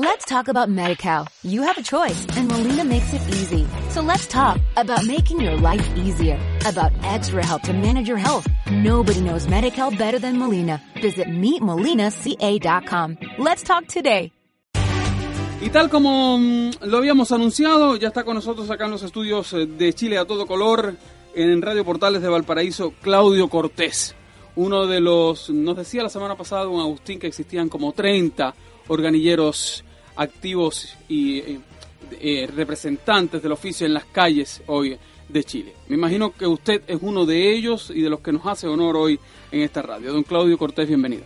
Let's talk about MediCal. You have a choice and Molina makes it easy. So let's talk about making your life easier, about extra help to manage your health. Nobody knows MediCal better than Molina. Visit meetmolinaca.com. Let's talk today. Y tal como mm, lo habíamos anunciado, ya está con nosotros acá en los estudios eh, de Chile a todo color, en Radio Portales de Valparaíso, Claudio Cortés. Uno de los, nos decía la semana pasada don Agustín que existían como 30 organilleros activos y eh, eh, representantes del oficio en las calles hoy de Chile. Me imagino que usted es uno de ellos y de los que nos hace honor hoy en esta radio. Don Claudio Cortés, bienvenido.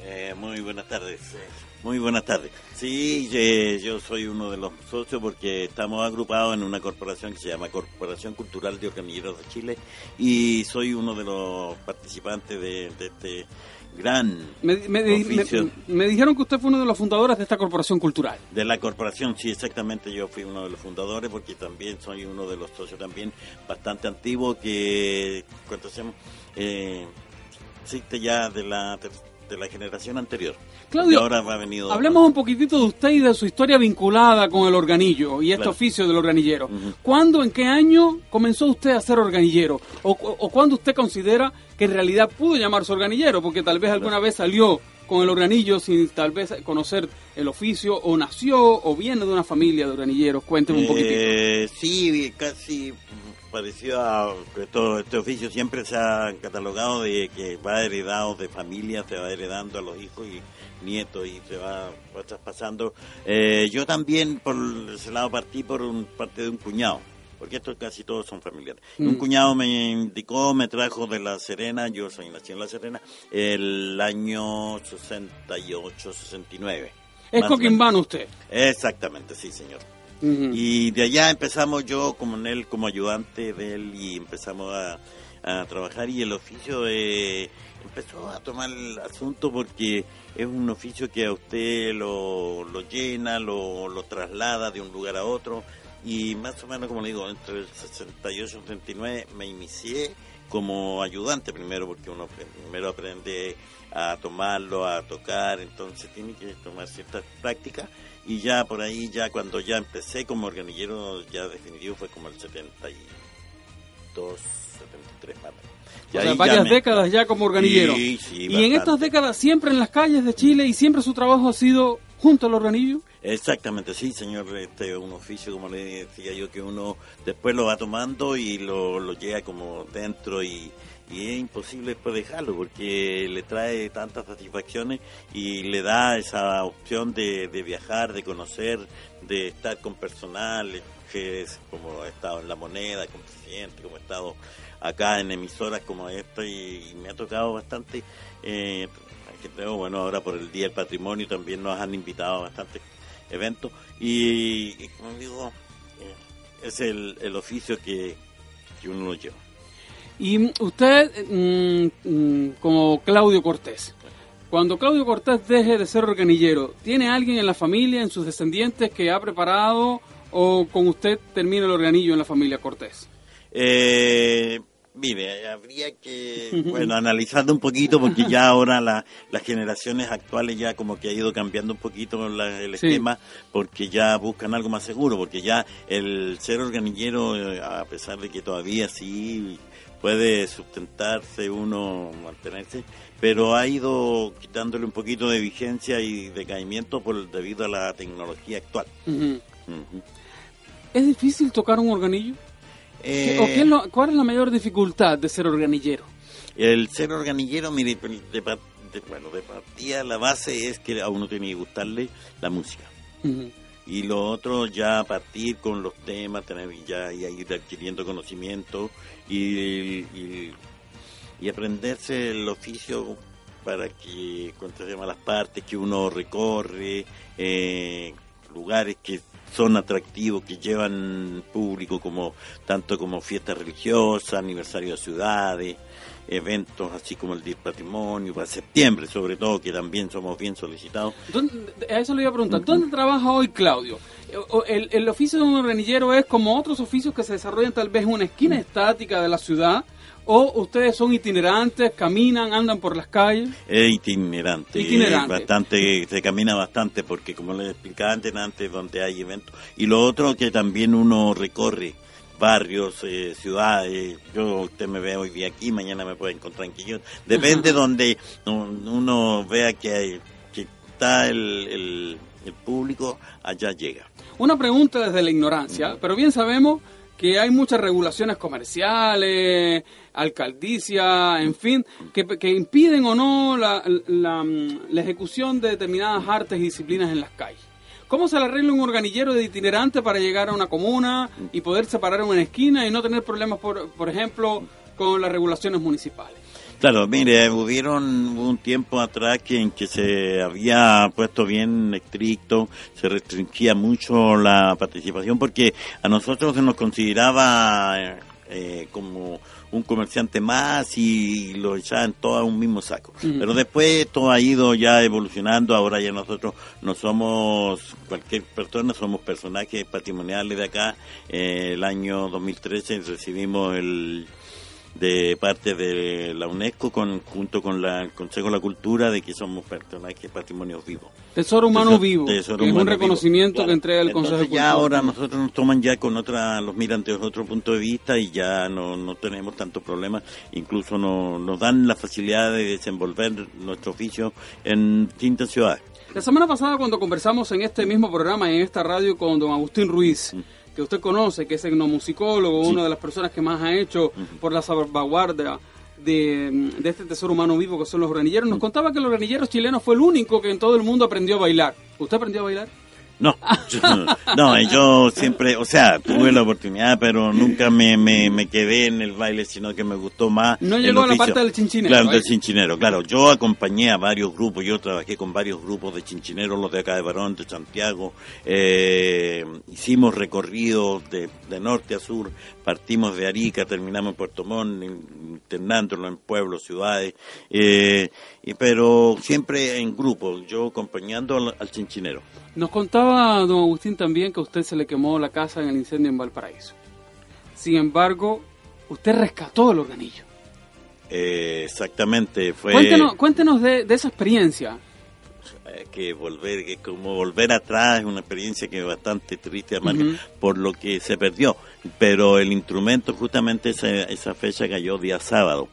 Eh, muy buenas tardes. Muy buenas tardes. Sí, eh, yo soy uno de los socios porque estamos agrupados en una corporación que se llama Corporación Cultural de Organilleros de Chile y soy uno de los participantes de, de este gran me, me, oficio. Me, me, dijeron que usted fue uno de los fundadores de esta corporación cultural. De la corporación, sí, exactamente. Yo fui uno de los fundadores porque también soy uno de los socios también bastante antiguo que, ¿cuánto hacemos? Eh, existe ya de la de la generación anterior. Claudio, y ahora ha venido hablemos un poquitito de usted y de su historia vinculada con el organillo y este Claro. oficio del organillero. Uh -huh. ¿Cuándo, en qué año comenzó usted a ser organillero? ¿O, o, o cuándo usted considera que en realidad pudo llamarse organillero? Porque tal vez alguna vez salió con el organillo sin tal vez conocer el oficio o nació o viene de una familia de organilleros. Cuénteme un poquitito. Eh, sí, casi parecido a todo este oficio siempre se ha catalogado de que va heredado de familia, se va heredando a los hijos y nietos y se va, va traspasando. Eh, yo también por ese lado partí por un, parte de un cuñado, porque estos casi todos son familiares. Mm. Un cuñado me indicó, me trajo de La Serena, yo soy nací en La Serena, el año 68, 69. Es coquimbano usted. Exactamente, sí, señor. Y de allá empezamos yo como en él, como ayudante de él y empezamos a, a trabajar y el oficio eh, empezó a tomar el asunto porque es un oficio que a usted lo, lo llena, lo, lo traslada de un lugar a otro. Y más o menos como le digo, entre el 68 y el 79 me inicié como ayudante primero porque uno primero aprende a tomarlo, a tocar, entonces tiene que tomar ciertas prácticas y ya por ahí, ya cuando ya empecé como organillero, ya definitivo fue como el 72, 73 más o sea, ya varias me- décadas ya como organillero. Sí, sí, y en estas décadas siempre en las calles de Chile y siempre su trabajo ha sido junto al organillo. Exactamente, sí, señor. Este un oficio, como le decía yo, que uno después lo va tomando y lo, lo llega como dentro y, es imposible después dejarlo porque le trae tantas satisfacciones y le da esa opción de, viajar, de conocer, de estar con personal, que es como he estado en La Moneda, como presidente, como he estado acá en emisoras como esta y, y me ha tocado bastante. Eh, que creo, bueno, ahora por el Día del Patrimonio también nos han invitado a eventos y, y como digo, eh, es el, el oficio que, que uno lo lleva. Y usted, mm, mm, como Claudio Cortés, cuando Claudio Cortés deje de ser organillero, ¿tiene alguien en la familia, en sus descendientes, que ha preparado o con usted termina el organillo en la familia Cortés? Eh, mire, habría que, bueno, analizando un poquito, porque ya ahora la- las generaciones actuales ya como que ha ido cambiando un poquito la- el Sí. esquema, porque ya buscan algo más seguro, porque ya el ser organillero, eh, a pesar de que todavía sí puede sustentarse uno, mantenerse, pero ha ido quitándole un poquito de vigencia y decaimiento por debido a la tecnología actual. ¿Es difícil tocar un organillo? ¿Qué- o Eh, qué es lo- ¿Cuál es la mayor dificultad de ser organillero? El ser organillero, mire, de, de- bueno, de partida la base es que a uno tiene que gustarle la música. Y lo otro ya partir con los temas, tener ya y ir adquiriendo conocimiento y, y, y aprenderse el oficio para que, ¿cuánto se llama? Las partes que uno recorre, eh, lugares que son atractivos, que llevan público como tanto como fiestas religiosas, aniversario de ciudades, eventos así como el Día del Patrimonio, para septiembre sobre todo, que también somos bien solicitados. ¿Dónde- a eso le iba a preguntar. ¿Dónde trabaja hoy Claudio? El, el, oficio de un organillero es como otros oficios que se desarrollan tal vez en una esquina estática de la ciudad, o ustedes son itinerantes, caminan, andan por las calles. Es itinerante, bastante, se camina bastante porque como les explicaba antes, antes donde hay eventos. Y lo otro que también uno recorre barrios, eh, ciudades. Yo, usted me ve hoy día aquí, mañana me puede encontrar en Quillón. Depende donde uno vea que, hay, está el, el, público, allá llega. Una pregunta desde la ignorancia, pero bien sabemos que hay muchas regulaciones comerciales, alcaldicia, en fin, que, que impiden o no la, la, la, ejecución de determinadas artes y disciplinas en las calles. ¿Cómo se le arregla un organillero de itinerante para llegar a una comuna y poder separar una esquina y no tener problemas, por, por ejemplo, con las regulaciones municipales? Claro, mire, hubieron un tiempo atrás que en que se había puesto bien estricto, se restringía mucho la participación porque a nosotros se nos consideraba eh, como un comerciante más y lo echaban todo a un mismo saco. Pero después todo ha ido ya evolucionando, ahora ya nosotros no somos cualquier persona, somos personajes patrimoniales de acá. Eh, el año 2013 recibimos el de parte de la UNESCO con, junto con la, el Consejo de la Cultura de que somos personajes patrimonios vivos. Tesoro humano vivo, es un reconocimiento que entrega el Consejo de Cultura. Ya ahora nosotros nos toman ya con otra, los miran desde otro punto de vista y ya no, no tenemos tantos problemas, incluso no, nos dan la facilidad de desenvolver nuestro oficio en distintas ciudades. La semana pasada cuando conversamos en este mismo programa, en esta radio con don Agustín Ruiz, mm que usted conoce, que es etnomusicólogo, una de las personas que más ha hecho por la salvaguardia de, de, este tesoro humano vivo que son los granilleros, nos contaba que los granilleros chilenos fue el único que en todo el mundo aprendió a bailar. ¿Usted aprendió a bailar? No, yo, no, yo siempre, o sea, tuve la oportunidad, pero nunca me, me, quedé en el baile, sino que me gustó más. No llegó a la parte del chinchinero. Claro, del chinchinero, claro. Yo acompañé a varios grupos, yo trabajé con varios grupos de chinchineros, los de acá de Barón, de Santiago. Eh, hicimos recorridos de, de norte a sur, partimos de Arica, terminamos en Puerto Montt, internándolo en pueblos, ciudades, eh, pero siempre en grupo, yo acompañando al, chinchinero. Nos contaba don Agustín también que a usted se le quemó la casa en el incendio en Valparaíso. Sin embargo, usted rescató el organillo. Eh, exactamente, fue... Cuéntenos, de, esa experiencia que volver, que como volver atrás es una experiencia que es bastante triste, amarga, por lo que se perdió. Pero el instrumento, justamente esa, esa fecha cayó día sábado.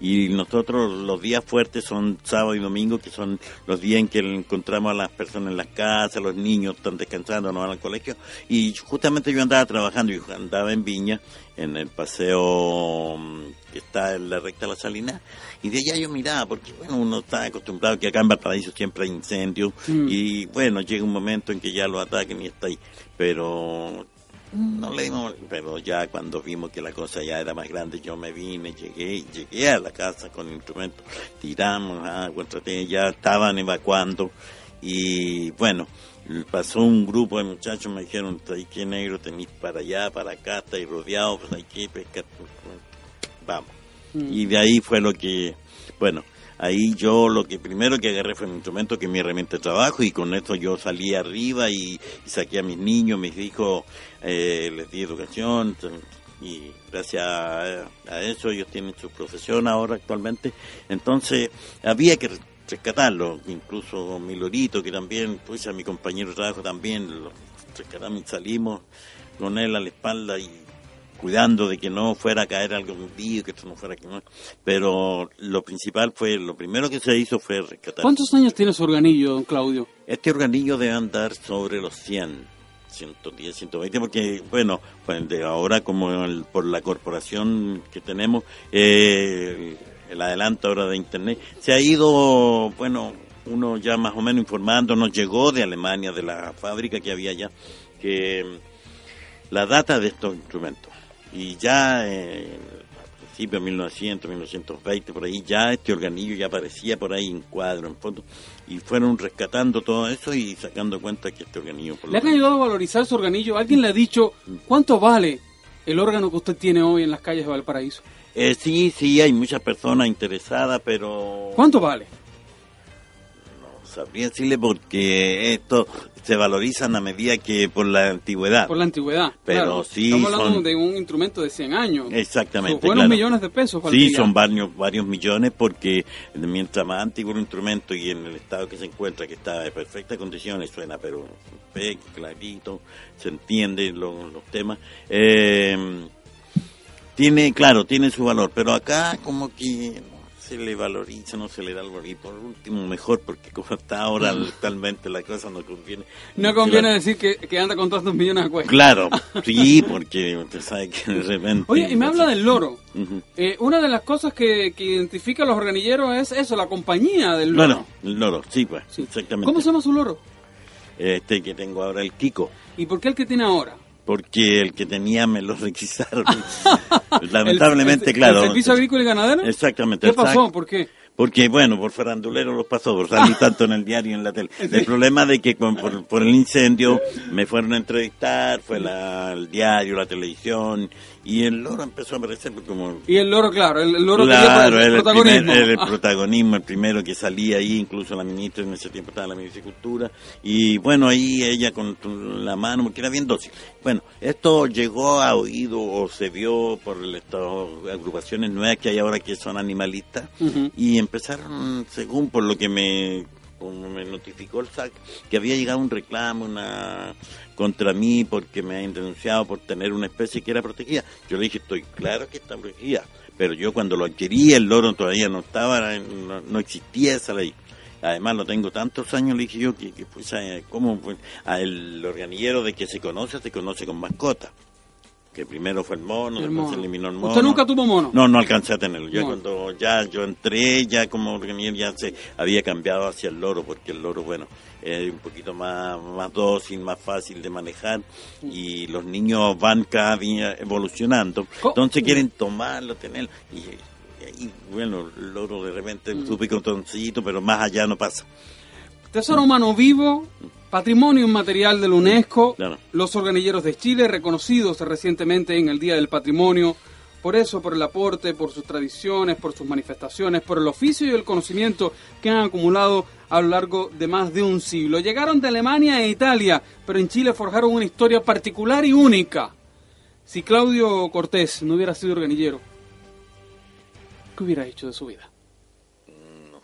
Y nosotros los días fuertes son sábado y domingo, que son los días en que encontramos a las personas en las casas, los niños están descansando, no van al colegio, y justamente yo andaba trabajando, yo andaba en Viña, en el paseo mm, que está en la recta de la Salina, y de allá yo miraba, porque bueno, uno está acostumbrado que acá en Valparaíso siempre hay incendios, mm. y bueno, llega un momento en que ya lo ataquen y está ahí, pero no le dimos, pero ya cuando vimos que la cosa ya era más grande, yo me vine, llegué, llegué a la casa con instrumentos, tiramos agua, ya estaban evacuando. Y bueno, pasó un grupo de muchachos, me dijeron, ahí que negro tenéis para allá, para acá, estáis rodeados, pues hay que pescar, vamos. Mm. Y de ahí fue lo que, bueno, ahí yo lo que primero que agarré fue mi instrumento, que es mi herramienta de trabajo, y con esto yo salí arriba y, saqué a mis niños, mis hijos, eh, les di educación, y gracias a, eso ellos tienen su profesión ahora actualmente. Entonces había que rescatarlo, incluso mi lorito, que también, pues a mi compañero de trabajo también, lo rescatamos y salimos con él a la espalda y cuidando de que no fuera a caer algo vídeo, que esto no fuera que no. Pero lo principal fue, lo primero que se hizo fue rescatar. ¿Cuántos años tiene su organillo, don Claudio? Este organillo debe andar sobre los 100. 110, 120, porque, bueno, pues de ahora como por la corporación que tenemos, eh, el adelanto ahora de Internet, se ha ido, bueno, uno ya más o menos informando, nos llegó de Alemania, de la fábrica que había allá, que la data de estos instrumentos y ya eh, a principios de 1900, 1920, por ahí, ya este organillo ya aparecía por ahí en cuadro, en foto, y fueron rescatando todo eso y sacando cuenta que este organillo... ¿Le han ayudado a valorizar su organillo? ¿Alguien le ha dicho cuánto vale el órgano que usted tiene hoy en las calles de Valparaíso? Eh, sí, sí, hay muchas personas interesadas, pero... ¿Cuánto vale? Sabría decirle porque esto se valorizan a medida que por la antigüedad. Por la antigüedad. Pero claro. sí Estamos hablando son- de un instrumento de 100 años. Exactamente. Son buenos claro. millones de pesos. Sí, son varios, varios millones porque mientras más antiguo el instrumento y en el estado que se encuentra, que está en perfectas condiciones, suena pero clarito, se entiende lo- los temas. Eh, tiene, claro, tiene su valor, pero acá como que se le valoriza, no se le da el valor. Y por último, mejor, porque como está ahora actualmente la cosa no conviene. No conviene decir que, que anda con tantos millones de cuestas. Claro, sí, porque usted sabe que de repente... Oye, y me habla del loro. Eh, una de las cosas que, que identifica a los organilleros es eso, la compañía del loro. Bueno, el loro, sí, pues, Sí. exactamente. ¿Cómo se llama su loro? Este que tengo ahora, el Kiko. ¿Y por qué el que tiene ahora? Porque el que tenía me lo requisaron. Lamentablemente, El- el- claro. ¿El servicio agrícola y ganadero? Exactamente. ¿Qué pasó? ¿Por qué? Porque, bueno, por farandulero los pasó, por salir tanto en el diario y en la tele. El problema de que con- por, por el incendio me fueron a entrevistar, fue la, el diario, la televisión, y el loro empezó a aparecer como... Y el loro, claro, el, el loro Claro, el el, protagonismo. primer- el protagonismo, el primero que salía ahí, incluso la ministra en ese tiempo estaba la ministra de Cultura, y bueno, ahí ella con la mano, porque era bien dócil. Bueno, esto llegó a oído o se vio por estas agrupaciones nuevas que hay ahora que son animalistas, Ujú. y empezaron, según por lo que me, me notificó el SAC, que había llegado un reclamo una contra mí porque me han denunciado por tener una especie que era protegida. Yo le dije, estoy claro que está protegida, pero yo cuando lo adquirí el loro todavía no estaba, no, no existía esa ley. Además lo tengo tantos años, le dije yo, que, que pues, eh, ¿cómo? Pues, a el organillero de que se conoce, se conoce con mascota. Que primero fue el mono, El después mono. se eliminó el mono. ¿Usted nunca tuvo mono? No, no alcancé a tenerlo. Yo Mono. cuando ya yo entré, ya como ya se había cambiado hacia el loro, porque el loro, bueno, es un poquito más, más dócil, más fácil de manejar, y los niños van cada día evolucionando. Entonces quieren tomarlo, tenerlo, y, bueno, el loro de repente Mm. su picotoncito, pero más allá no pasa. Tesoro humano vivo, patrimonio inmaterial de la UNESCO, Claro. los organilleros de Chile, reconocidos recientemente en el Día del Patrimonio, por eso, por el aporte, por sus tradiciones, por sus manifestaciones, por el oficio y el conocimiento que han acumulado a lo largo de más de un siglo. Llegaron de Alemania e Italia, pero en Chile forjaron una historia particular y única. Si Claudio Cortés no hubiera sido organillero, ¿qué hubiera hecho de su vida?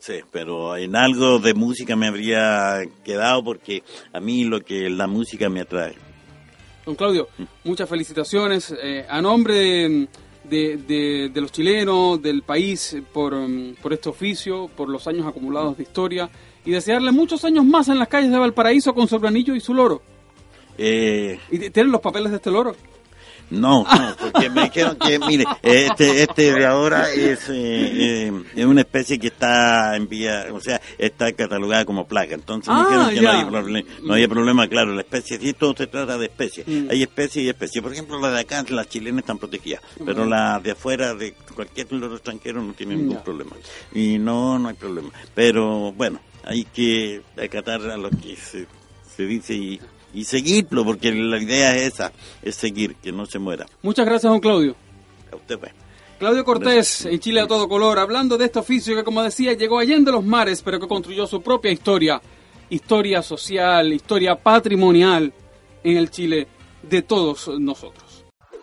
Sé, pero en algo de música me habría quedado porque a mí lo que la música me atrae. Don Claudio, muchas felicitaciones eh, a nombre de, de- de- de los chilenos, del país, eh, por, mm, por este oficio, por los años acumulados de historia y desearle muchos años más en las calles de Valparaíso con su organillo y su loro. Eh, ¿Y tienen los papeles de este loro? No, no, porque me dijeron que, mire, este, este de ahora es, eh, eh, es una especie que está en vía, o sea, está catalogada como plaga. Entonces me Ah, dijeron que no hay, proble- no hay problema, claro, la especie, sí, todo se trata de especies. Mm. Hay especies y especies. Por ejemplo, las de acá, las chilenas están protegidas, pero las de afuera, de cualquier loro extranjero, no tienen ningún problema. Y no, no hay problema. Pero bueno, hay que acatar a lo que se, se dice y, y seguirlo, porque la idea es esa, es seguir, que no se muera. Muchas gracias, don Claudio. A usted, pues. Claudio Cortés, en Chile a todo color, hablando de este oficio que, como decía, llegó allende los mares, pero que construyó su propia historia. Historia social, historia patrimonial en el Chile de todos nosotros.